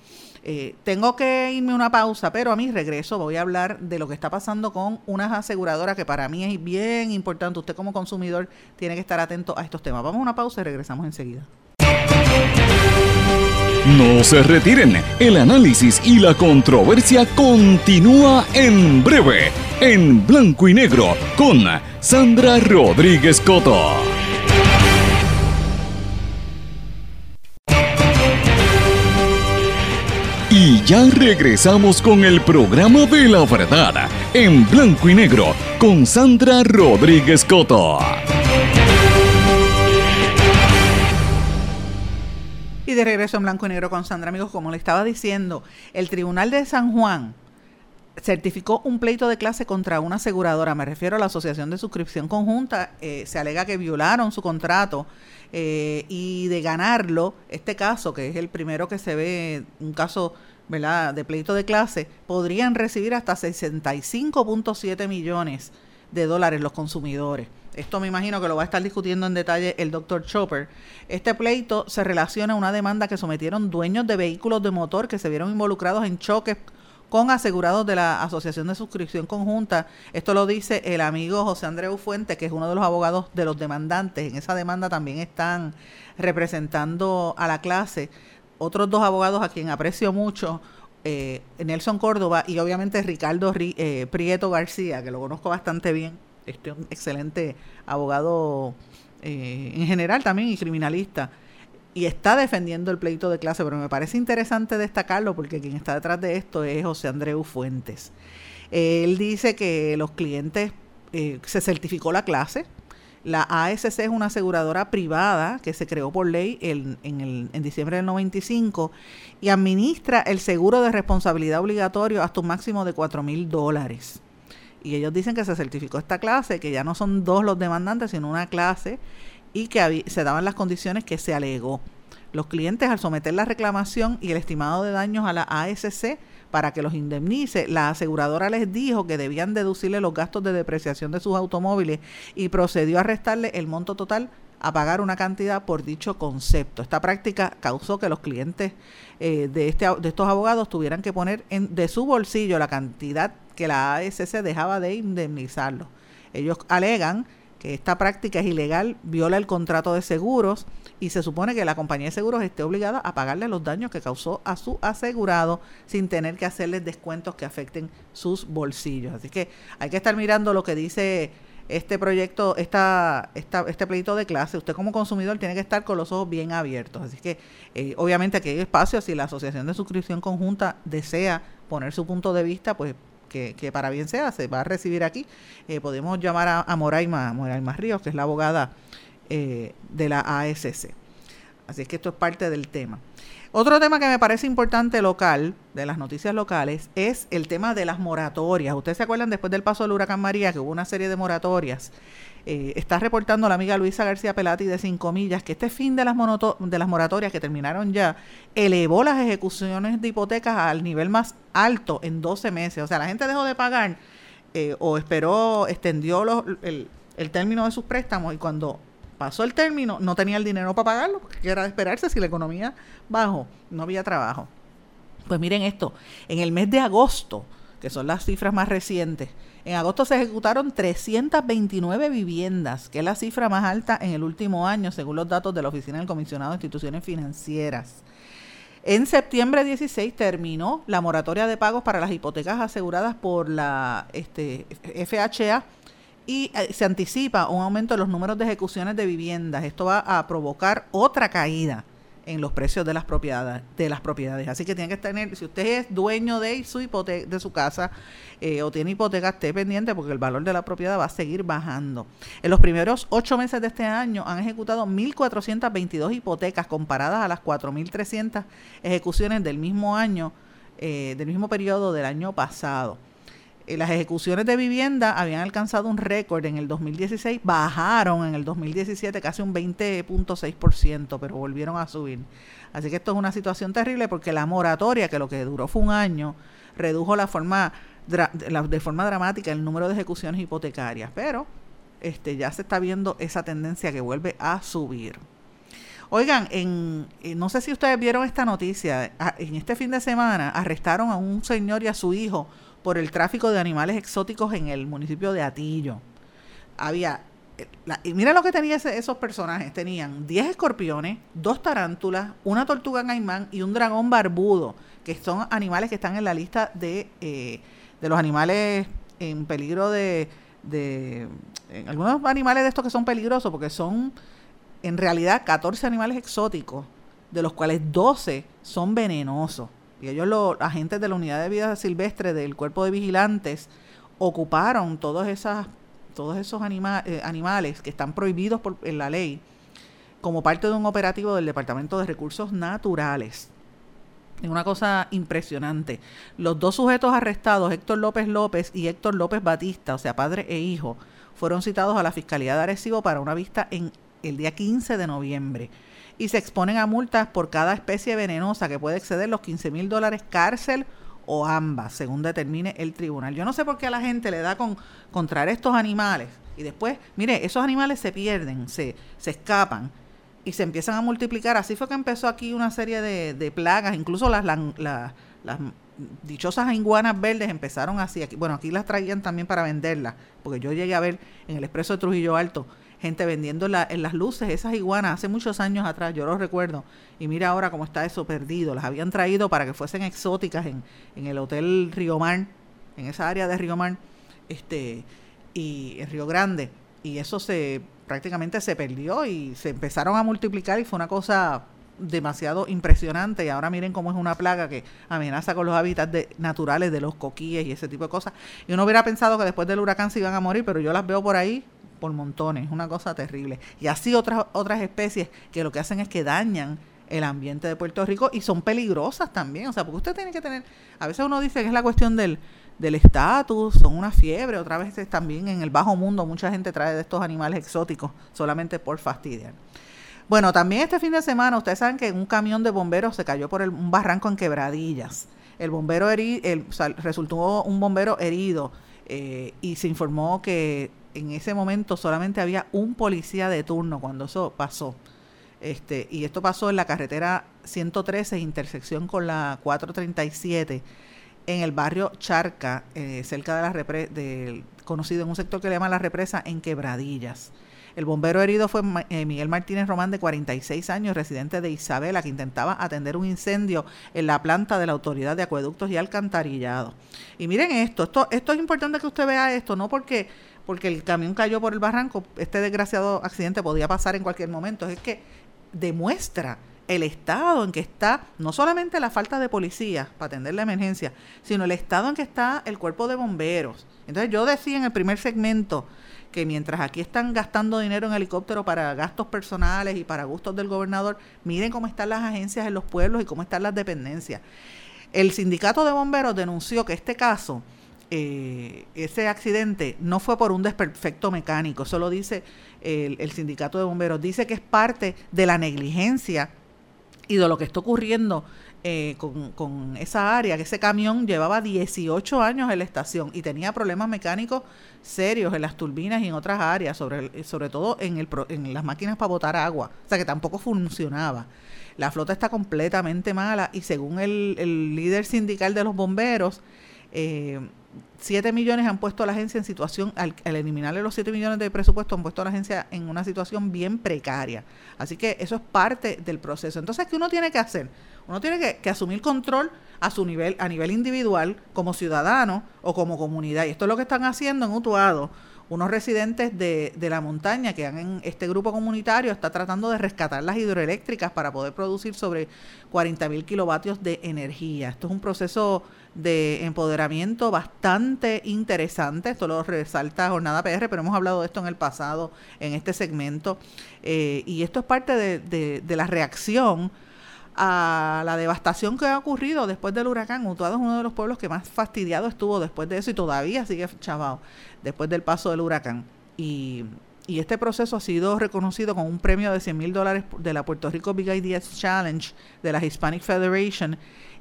Eh, tengo que irme una pausa, pero a mi regreso voy a hablar de lo que está pasando con unas aseguradoras que para mí es bien importante. Usted como consumidor tiene que estar atento a estos temas. Vamos a una pausa y regresamos enseguida. No se retiren, el análisis y la controversia continúa en breve, en blanco y negro, con Sandra Rodríguez Coto. Ya regresamos con el programa de la verdad, en blanco y negro, con Sandra Rodríguez Coto. Y de regreso en blanco y negro con Sandra, amigos, como le estaba diciendo, el Tribunal de San Juan certificó un pleito de clase contra una aseguradora, me refiero a la Asociación de Suscripción Conjunta, eh, se alega que violaron su contrato eh, y de ganarlo, este caso, que es el primero que se ve, un caso ¿verdad? de pleito de clase, podrían recibir hasta 65.7 millones de dólares los consumidores. Esto me imagino que lo va a estar discutiendo en detalle el doctor Chopper. Este pleito se relaciona a una demanda que sometieron dueños de vehículos de motor que se vieron involucrados en choques con asegurados de la Asociación de Suscripción Conjunta. Esto lo dice el amigo José Andreu Fuente, que es uno de los abogados de los demandantes. En esa demanda también están representando a la clase otros dos abogados a quien aprecio mucho, eh, Nelson Córdoba y obviamente Ricardo eh, Prieto García, que lo conozco bastante bien. Este es un excelente abogado eh, en general también y criminalista y está defendiendo el pleito de clase, pero me parece interesante destacarlo porque quien está detrás de esto es José Andreu Fuentes. Él dice que los clientes se certificó la clase. La ASC es una aseguradora privada que se creó por ley en, diciembre del 95 y administra el seguro de responsabilidad obligatorio hasta un máximo de 4 mil dólares. Y ellos dicen que se certificó esta clase, que ya no son dos los demandantes, sino una clase y que se daban las condiciones que se alegó. Los clientes al someter la reclamación y el estimado de daños a la ASC para que los indemnice, la aseguradora les dijo que debían deducirle los gastos de depreciación de sus automóviles y procedió a restarle el monto total a pagar una cantidad por dicho concepto. Esta práctica causó que los clientes eh, de, este, de estos abogados tuvieran que poner en, de su bolsillo la cantidad que la ASC dejaba de indemnizarlos. Ellos alegan esta práctica es ilegal, viola el contrato de seguros y se supone que la compañía de seguros esté obligada a pagarle los daños que causó a su asegurado sin tener que hacerles descuentos que afecten sus bolsillos. Así que hay que estar mirando lo que dice este proyecto, esta, esta, este pleito de clase, usted como consumidor tiene que estar con los ojos bien abiertos. Así que eh, obviamente aquí hay espacio, si la Asociación de Suscripción Conjunta desea poner su punto de vista, pues que, para bien sea, se va a recibir aquí. Eh, podemos llamar a, a Moraima, Moraima Ríos, que es la abogada eh, de la ASC. Así que esto es parte del tema. Otro tema que me parece importante local, de las noticias locales, es el tema de las moratorias. Ustedes se acuerdan después del paso del huracán María que hubo una serie de moratorias. Eh, está reportando la amiga Luisa García Pelati de Cinco Millas que este fin de las, moratorias que terminaron ya elevó las ejecuciones de hipotecas al nivel más alto en 12 meses. O sea, la gente dejó de pagar eh, o esperó, extendió el, el término de sus préstamos y cuando pasó el término, no tenía el dinero para pagarlo, porque era de esperarse si la economía bajó, no había trabajo. Pues miren esto, en el mes de agosto, que son las cifras más recientes, en agosto se ejecutaron 329 viviendas, que es la cifra más alta en el último año, según los datos de la Oficina del Comisionado de Instituciones Financieras. En septiembre 16 terminó la moratoria de pagos para las hipotecas aseguradas por la este, FHA y eh, se anticipa un aumento de los números de ejecuciones de viviendas. Esto va a provocar otra caída en los precios de las propiedades de las propiedades. Así que tiene que tener si usted es dueño de su hipoteca de su casa eh, o tiene hipoteca esté pendiente porque el valor de la propiedad va a seguir bajando. En los primeros ocho meses de este año han ejecutado 1.422 hipotecas comparadas a las 4.300 ejecuciones del mismo año eh, del mismo periodo del año pasado las ejecuciones de vivienda habían alcanzado un récord en el 2016, bajaron en el 2017 casi un 20.6%, pero volvieron a subir. Así que esto es una situación terrible porque la moratoria, que lo que duró fue un año, redujo la forma de forma dramática el número de ejecuciones hipotecarias, pero este ya se está viendo esa tendencia que vuelve a subir. Oigan, en, eh, no sé si ustedes vieron esta noticia, en este fin de semana arrestaron a un señor y a su hijo por el tráfico de animales exóticos en el municipio de Atillo. Había, eh, y mira lo que tenían esos personajes, tenían 10 escorpiones, dos tarántulas, una tortuga caimán y un dragón barbudo, que son animales que están en la lista de, eh, de los animales en peligro de, de algunos animales de estos que son peligrosos, porque son en realidad 14 animales exóticos, de los cuales 12 son venenosos. Y ellos, los agentes de la Unidad de Vida Silvestre del Cuerpo de Vigilantes, ocuparon todos, esas, todos esos eh, animales que están prohibidos por, en la ley como parte de un operativo del Departamento de Recursos Naturales. Es una cosa impresionante. Los dos sujetos arrestados, Héctor López López y Héctor López Batista, o sea, padre e hijo, fueron citados a la Fiscalía de Arecibo para una vista en el día 15 de noviembre y se exponen a multas por cada especie venenosa que puede exceder los 15 mil dólares cárcel o ambas, según determine el tribunal. Yo no sé por qué a la gente le da con contraer estos animales y después, mire, esos animales se pierden, se, se escapan y se empiezan a multiplicar. Así fue que empezó aquí una serie de, plagas, incluso las, las, las, dichosas iguanas verdes empezaron así. Aquí, bueno, aquí las traían también para venderlas, porque yo llegué a ver en el expreso de Trujillo Alto gente vendiendo en las luces esas iguanas hace muchos años atrás, yo lo recuerdo, y mira ahora cómo está eso perdido, las habían traído para que fuesen exóticas en, en el Hotel Río Mar, en esa área de Río Mar, este, y en Río Grande, y eso se prácticamente se perdió y se empezaron a multiplicar y fue una cosa demasiado impresionante. Y ahora miren cómo es una plaga que amenaza con los hábitats naturales de los coquíes y ese tipo de cosas. Y uno hubiera pensado que después del huracán se iban a morir, pero yo las veo por ahí por montones, una cosa terrible. Y así otras, otras especies que lo que hacen es que dañan el ambiente de Puerto Rico y son peligrosas también. O sea, porque usted tiene que tener, a veces uno dice que es la cuestión del del estatus, son una fiebre, otra vez también en el bajo mundo mucha gente trae de estos animales exóticos solamente por fastidiar. Bueno, también este fin de semana ustedes saben que un camión de bomberos se cayó por un barranco en Quebradillas. El bombero herido, el, resultó un bombero herido eh, y se informó que en ese momento solamente había un policía de turno cuando eso pasó. Este, y esto pasó en la carretera 113, intersección con la 437, en el barrio Charca, eh, cerca de la represa, conocido en un sector que le llaman la represa, en Quebradillas. El bombero herido fue eh, Miguel Martínez Román, de 46 años, residente de Isabela, que intentaba atender un incendio en la planta de la Autoridad de Acueductos y Alcantarillado. Y miren esto, esto, esto es importante que usted vea esto, no porque porque el camión cayó por el barranco, este desgraciado accidente podía pasar en cualquier momento, es que demuestra el estado en que está no solamente la falta de policía para atender la emergencia, sino el estado en que está el cuerpo de bomberos. Entonces yo decía en el primer segmento que mientras aquí están gastando dinero en helicóptero para gastos personales y para gustos del gobernador, miren cómo están las agencias en los pueblos y cómo están las dependencias. El sindicato de bomberos denunció que este caso eh, ese accidente no fue por un desperfecto mecánico, eso lo dice el, el, sindicato de bomberos, dice que es parte de la negligencia y de lo que está ocurriendo eh, con, con, esa área, que ese camión llevaba 18 años en la estación y tenía problemas mecánicos serios en las turbinas y en otras áreas, sobre, sobre todo en, el, en las máquinas para botar agua, o sea que tampoco funcionaba. La flota está completamente mala y según el, el líder sindical de los bomberos, eh, 7 millones han puesto a la agencia en situación, al, eliminarle los 7 millones de presupuesto, han puesto a la agencia en una situación bien precaria. Así que eso es parte del proceso. Entonces, ¿qué uno tiene que hacer? Uno tiene que, que, asumir control a su nivel, a nivel individual, como ciudadano o como comunidad. Y esto es lo que están haciendo en Utuado unos residentes de, de la montaña que han en este grupo comunitario está tratando de rescatar las hidroeléctricas para poder producir sobre 40 mil kilovatios de energía. Esto es un proceso de empoderamiento bastante interesante. Esto lo resalta Jornada PR, pero hemos hablado de esto en el pasado, en este segmento. Eh, y esto es parte de, de, de la reacción a la devastación que ha ocurrido después del huracán. Utuado es uno de los pueblos que más fastidiado estuvo después de eso y todavía sigue chavado después del paso del huracán. Y, y este proceso ha sido reconocido con un premio de 100 mil dólares de la Puerto Rico Big Ideas Challenge, de la Hispanic Federation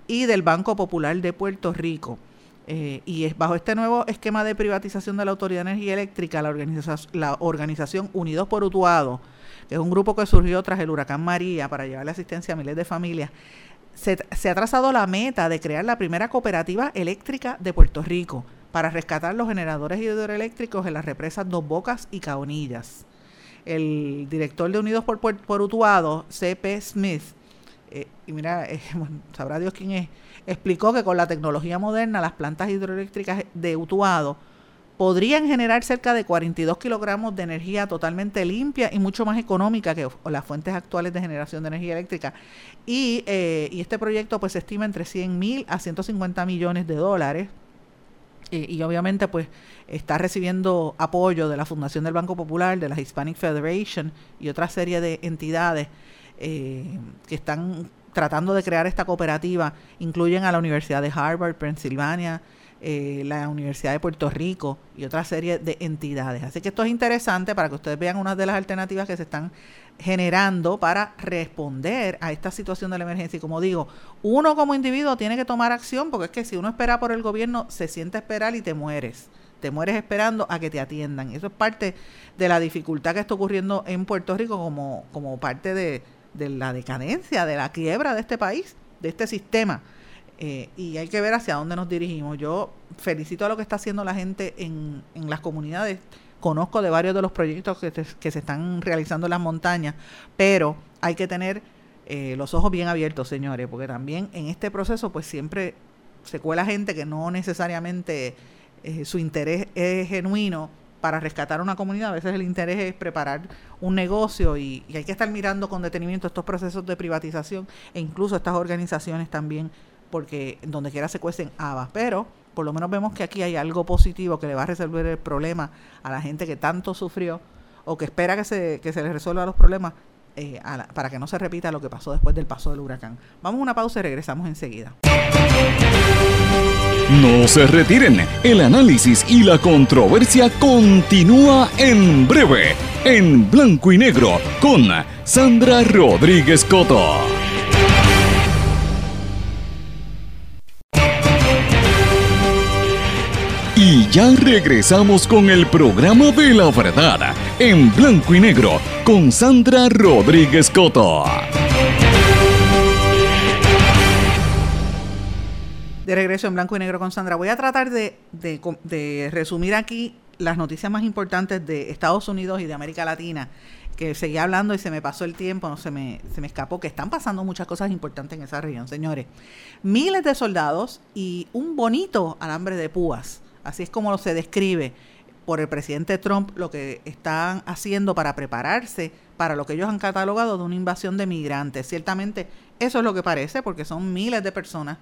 y del Banco Popular de Puerto Rico. Eh, y es bajo este nuevo esquema de privatización de la Autoridad de Energía Eléctrica, la, organización, la organización Unidos por Utuado, que es un grupo que surgió tras el huracán María para llevarle asistencia a miles de familias, se, se ha trazado la meta de crear la primera cooperativa eléctrica de Puerto Rico para rescatar los generadores hidroeléctricos en las represas Dos Bocas y Caonillas. El director de Unidos por, por, por Utuado, C.P. Smith, eh, y mira, eh, sabrá Dios quién es, explicó que con la tecnología moderna las plantas hidroeléctricas de Utuado podrían generar cerca de 42 kilogramos de energía totalmente limpia y mucho más económica que las fuentes actuales de generación de energía eléctrica. Y, eh, este proyecto pues se estima entre 100 mil a 150 millones de dólares. Eh, y obviamente pues está recibiendo apoyo de la Fundación del Banco Popular, de la Hispanic Federation y otra serie de entidades eh, que están tratando de crear esta cooperativa. Incluyen a la Universidad de Harvard, Pennsylvania, eh, la Universidad de Puerto Rico y otra serie de entidades. Así que esto es interesante para que ustedes vean unas de las alternativas que se están generando para responder a esta situación de la emergencia. Y como digo, uno como individuo tiene que tomar acción porque es que si uno espera por el gobierno, se siente a esperar y te mueres. Te mueres esperando a que te atiendan. Eso es parte de la dificultad que está ocurriendo en Puerto Rico como, como parte de, de la decadencia, de la quiebra de este país, de este sistema eh, y hay que ver hacia dónde nos dirigimos. Yo felicito a lo que está haciendo la gente en, en las comunidades. Conozco de varios de los proyectos que, que se están realizando en las montañas, pero hay que tener eh, los ojos bien abiertos, señores, porque también en este proceso pues siempre se cuela gente que no necesariamente eh, su interés es genuino para rescatar una comunidad. A veces el interés es preparar un negocio y, y hay que estar mirando con detenimiento estos procesos de privatización e incluso estas organizaciones también porque donde quiera se cuecen habas, pero por lo menos vemos que aquí hay algo positivo que le va a resolver el problema a la gente que tanto sufrió o que espera que se, que se les resuelva los problemas eh, para que no se repita lo que pasó después del paso del huracán. Vamos a una pausa y regresamos enseguida. No se retiren, el análisis y la controversia continúa en breve, en blanco y negro, con Sandra Rodríguez Coto. Y ya regresamos con el programa de la verdad, en blanco y negro, con Sandra Rodríguez Coto. De regreso en blanco y negro con Sandra. Voy a tratar de, resumir aquí las noticias más importantes de Estados Unidos y de América Latina que seguía hablando y se me pasó el tiempo, no se me, se me escapó, que están pasando muchas cosas importantes en esa región, señores. Miles de soldados y un bonito alambre de púas Así es como se describe por el presidente Trump lo que están haciendo para prepararse para lo que ellos han catalogado de una invasión de migrantes. Ciertamente eso es lo que parece, porque son miles de personas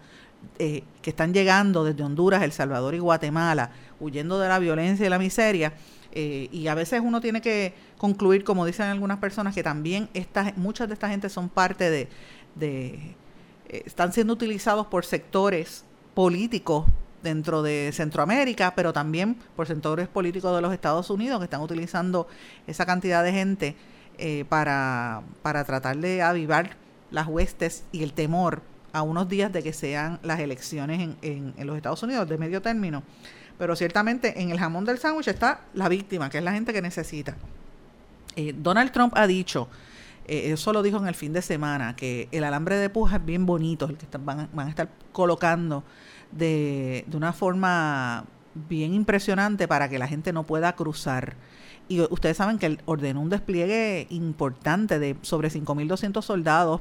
eh, que están llegando desde Honduras, El Salvador y Guatemala, huyendo de la violencia y la miseria. Eh, y a veces uno tiene que concluir, como dicen algunas personas, que también estas, muchas de esta gente son parte de, de eh, están siendo utilizados por sectores políticos dentro de Centroamérica, pero también por sectores políticos de los Estados Unidos que están utilizando esa cantidad de gente eh, para, para tratar de avivar las huestes y el temor a unos días de que sean las elecciones en, en, los Estados Unidos de medio término. Pero ciertamente en el jamón del sándwich está la víctima, que es la gente que necesita. Eh, Donald Trump ha dicho, eh, eso lo dijo en el fin de semana, que el alambre de puja es bien bonito, el que van, van, a estar colocando de, de una forma bien impresionante para que la gente no pueda cruzar. Y ustedes saben que ordenó un despliegue importante de sobre 5.200 soldados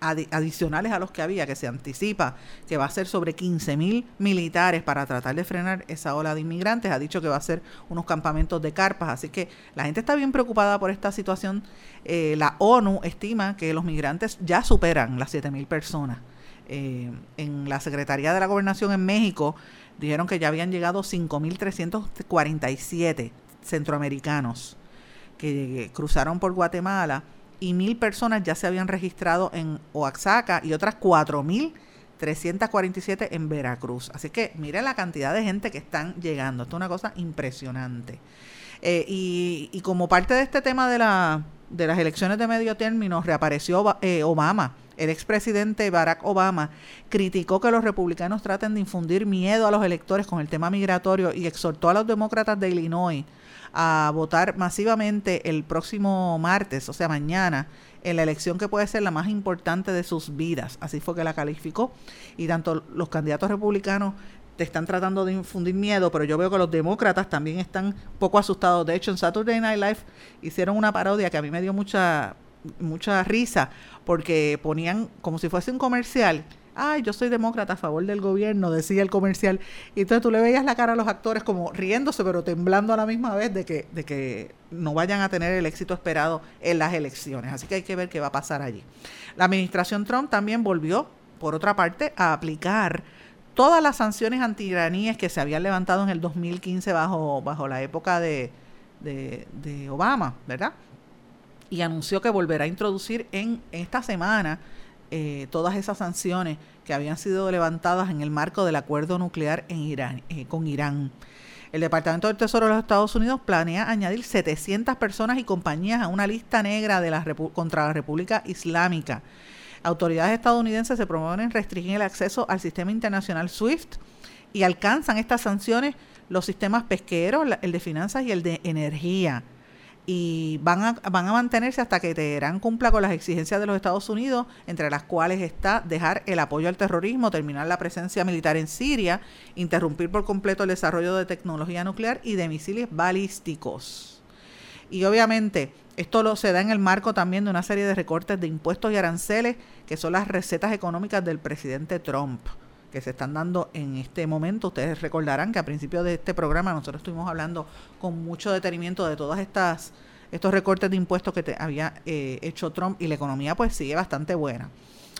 adicionales a los que había, que se anticipa que va a ser sobre 15.000 militares para tratar de frenar esa ola de inmigrantes. Ha dicho que va a ser unos campamentos de carpas. Así que la gente está bien preocupada por esta situación. Eh, la ONU estima que los migrantes ya superan las 7.000 personas. Eh, en la Secretaría de la Gobernación en México dijeron que ya habían llegado 5.347 centroamericanos que cruzaron por Guatemala y mil personas ya se habían registrado en Oaxaca y otras 4.347 en Veracruz. Así que miren la cantidad de gente que están llegando. Esto es una cosa impresionante. Eh, y, y, como parte de este tema de, la, de las elecciones de medio término, reapareció eh, Obama. El expresidente Barack Obama criticó que los republicanos traten de infundir miedo a los electores con el tema migratorio y exhortó a los demócratas de Illinois a votar masivamente el próximo martes, o sea, mañana, en la elección que puede ser la más importante de sus vidas. Así fue que la calificó. Y tanto los candidatos republicanos te están tratando de infundir miedo, pero yo veo que los demócratas también están poco asustados. De hecho, en Saturday Night Live hicieron una parodia que a mí me dio mucha mucha risa porque ponían como si fuese un comercial ay, yo soy demócrata a favor del gobierno, decía el comercial. Y entonces tú le veías la cara a los actores como riéndose, pero temblando a la misma vez de que, de que no vayan a tener el éxito esperado en las elecciones. Así que hay que ver qué va a pasar allí. La administración Trump también volvió, por otra parte, a aplicar todas las sanciones antiraníes que se habían levantado en el 2015 bajo, bajo la época de, de, de Obama, ¿verdad? Y anunció que volverá a introducir en esta semana eh, todas esas sanciones que habían sido levantadas en el marco del acuerdo nuclear eh, con Irán. El Departamento del Tesoro de los Estados Unidos planea añadir 700 personas y compañías a una lista negra de la contra la República Islámica. Autoridades estadounidenses se promueven restringir el acceso al sistema internacional SWIFT y alcanzan estas sanciones los sistemas pesqueros, el de finanzas y el de energía y van a, van a mantenerse hasta que Teherán cumpla con las exigencias de los Estados Unidos, entre las cuales está dejar el apoyo al terrorismo, terminar la presencia militar en Siria, interrumpir por completo el desarrollo de tecnología nuclear y de misiles balísticos. Y obviamente esto lo, se da en el marco también de una serie de recortes de impuestos y aranceles, que son las recetas económicas del presidente Trump que se están dando en este momento. Ustedes recordarán que a principio de este programa nosotros estuvimos hablando con mucho detenimiento de todas estas estos recortes de impuestos que te había eh, hecho Trump y la economía pues sigue bastante buena.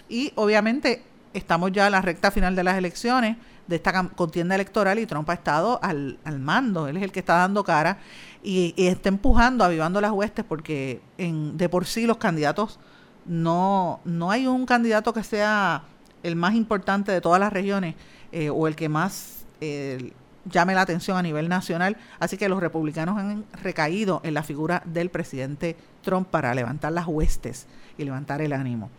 Y obviamente estamos ya en la recta final de las elecciones, de esta contienda electoral y Trump ha estado al, al mando, él es el que está dando cara y, y, está empujando, avivando las huestes porque en, de por sí los candidatos no, no hay un candidato que sea el más importante de todas las regiones eh, o el que más eh, llame la atención a nivel nacional. Así que los republicanos han recaído en la figura del presidente Trump para levantar las huestes y levantar el ánimo.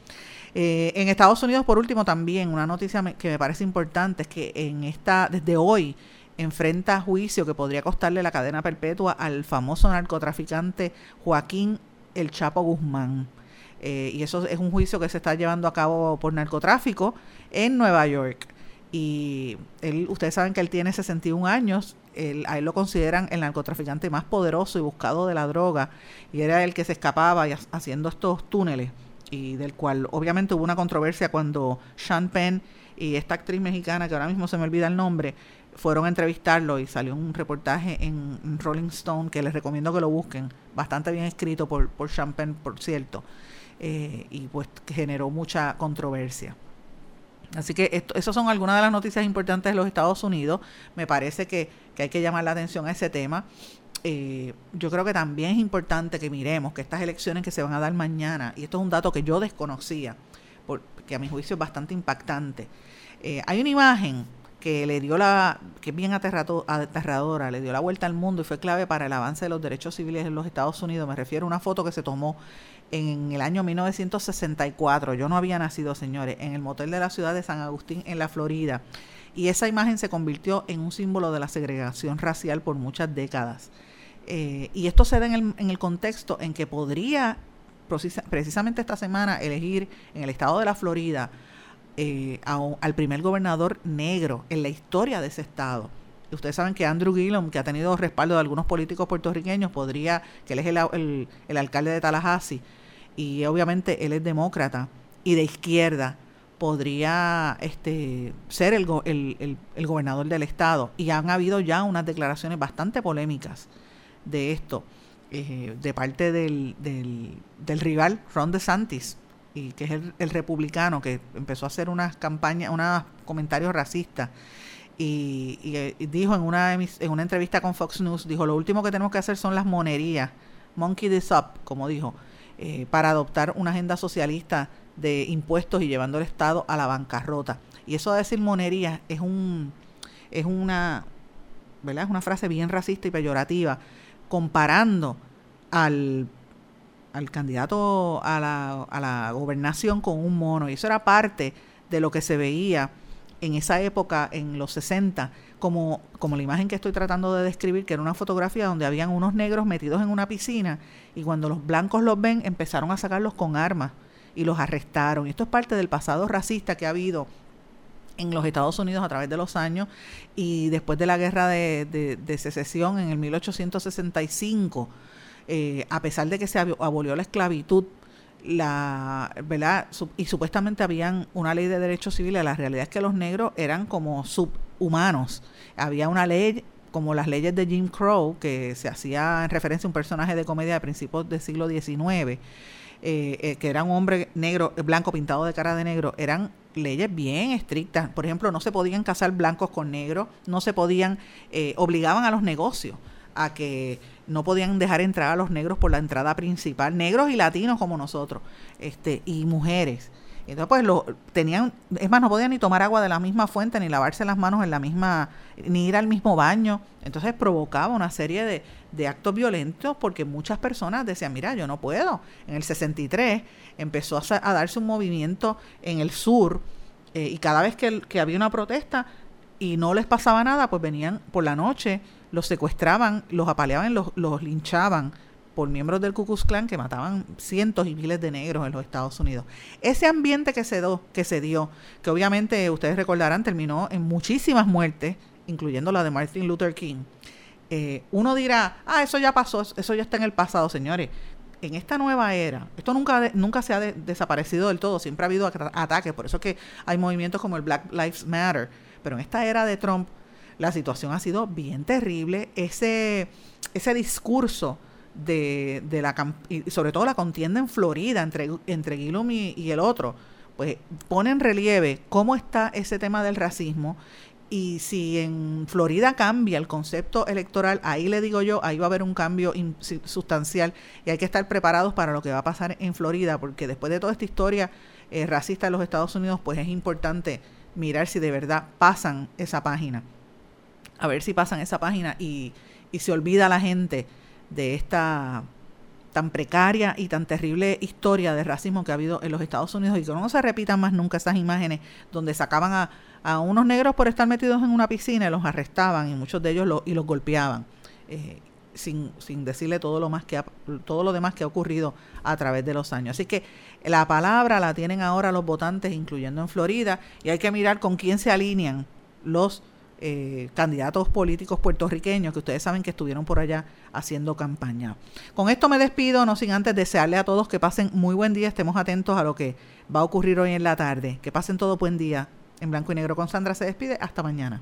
Eh, en Estados Unidos, por último, también una noticia que me parece importante es que en esta, desde hoy, enfrenta juicio que podría costarle la cadena perpetua al famoso narcotraficante Joaquín El Chapo Guzmán. Eh, y eso es un juicio que se está llevando a cabo por narcotráfico en Nueva York. Y él, ustedes saben que él tiene 61 años, él, a él lo consideran el narcotraficante más poderoso y buscado de la droga, y era el que se escapaba haciendo estos túneles, y del cual obviamente hubo una controversia cuando Sean Penn y esta actriz mexicana, que ahora mismo se me olvida el nombre, fueron a entrevistarlo y salió un reportaje en Rolling Stone que les recomiendo que lo busquen, bastante bien escrito por, por Sean Penn, por cierto. Eh, y pues generó mucha controversia. Así que esto, esas son algunas de las noticias importantes de los Estados Unidos. Me parece que, hay que llamar la atención a ese tema. Eh, yo creo que también es importante que miremos que estas elecciones que se van a dar mañana, y esto es un dato que yo desconocía, porque a mi juicio es bastante impactante, eh, hay una imagen que le dio la, que es bien aterradora, le dio la vuelta al mundo y fue clave para el avance de los derechos civiles en los Estados Unidos. Me refiero a una foto que se tomó en el año 1964. Yo no había nacido, señores, en el motel de la ciudad de San Agustín, en la Florida. Y esa imagen se convirtió en un símbolo de la segregación racial por muchas décadas. Eh, y esto se da en el, en el contexto en que podría precisamente esta semana elegir en el estado de la Florida eh, al primer gobernador negro en la historia de ese estado. Ustedes saben que Andrew Gillum, que ha tenido respaldo de algunos políticos puertorriqueños, podría, que él es el, el, alcalde de Tallahassee, y obviamente él es demócrata y de izquierda, podría este, ser el, el, el, gobernador del estado. Y han habido ya unas declaraciones bastante polémicas de esto, eh, de parte del, del, del rival Ron DeSantis, y que es el, republicano que empezó a hacer unas campañas, unos comentarios racistas. Y, dijo en una, en una entrevista con Fox News, dijo, lo último que tenemos que hacer son las monerías, monkey this up, como dijo, eh, para adoptar una agenda socialista de impuestos y llevando el Estado a la bancarrota. Y eso de decir monerías es un es una ¿verdad? Es una frase bien racista y peyorativa comparando al al candidato a la, a la gobernación con un mono. Y eso era parte de lo que se veía en esa época, en los 60, como, como la imagen que estoy tratando de describir, que era una fotografía donde habían unos negros metidos en una piscina y cuando los blancos los ven empezaron a sacarlos con armas y los arrestaron. Esto es parte del pasado racista que ha habido en los Estados Unidos a través de los años y después de la guerra de, de, de secesión en el 1865 eh, a pesar de que se abolió la esclavitud, la verdad y supuestamente habían una ley de derechos civiles la realidad es que los negros eran como subhumanos. Había una ley como las leyes de Jim Crow que se hacía en referencia a un personaje de comedia de principios del siglo XIX eh, eh, que era un hombre negro blanco pintado de cara de negro eran leyes bien estrictas. Por ejemplo no se podían casar blancos con negros no se podían obligaban a los negocios a que no podían dejar entrar a los negros por la entrada principal, negros y latinos como nosotros, este, y mujeres. Entonces, pues, lo, tenían, es más, no podían ni tomar agua de la misma fuente, ni lavarse las manos en la misma, ni ir al mismo baño. Entonces, provocaba una serie de, de actos violentos porque muchas personas decían, mira, yo no puedo. En el 63 empezó a, darse un movimiento en el sur eh, y cada vez que, que había una protesta y no les pasaba nada, pues venían por la noche los secuestraban, los apaleaban, los, linchaban por miembros del Ku Klux Klan que mataban cientos y miles de negros en los Estados Unidos. Ese ambiente que se, que se dio, que obviamente ustedes recordarán, terminó en muchísimas muertes, incluyendo la de Martin Luther King. Eh, uno dirá, ah, eso ya pasó, eso ya está en el pasado, señores. En esta nueva era, esto nunca, nunca se ha desaparecido del todo, siempre ha habido ataques, por eso que hay movimientos como el Black Lives Matter, pero en esta era de Trump la situación ha sido bien terrible. Ese, ese discurso de, de la y sobre todo la contienda en Florida entre, entre Gillum y, el otro, pues pone en relieve cómo está ese tema del racismo y si en Florida cambia el concepto electoral, ahí le digo yo, ahí va a haber un cambio sustancial y hay que estar preparados para lo que va a pasar en Florida, porque después de toda esta historia eh, racista en los Estados Unidos, pues es importante mirar si de verdad pasan esa página a ver si pasan esa página y, y se olvida la gente de esta tan precaria y tan terrible historia de racismo que ha habido en los Estados Unidos y que no se repitan más nunca esas imágenes donde sacaban a, a unos negros por estar metidos en una piscina y los arrestaban y muchos de ellos lo, y los golpeaban eh, sin, sin decirle todo lo más que todo lo demás que ha ocurrido a través de los años. Así que la palabra la tienen ahora los votantes, incluyendo en Florida, y hay que mirar con quién se alinean los eh, candidatos políticos puertorriqueños que ustedes saben que estuvieron por allá haciendo campaña. Con esto me despido, no sin antes desearle a todos que pasen muy buen día, estemos atentos a lo que va a ocurrir hoy en la tarde. Que pasen todo buen día. En blanco y negro con Sandra se despide. Hasta mañana.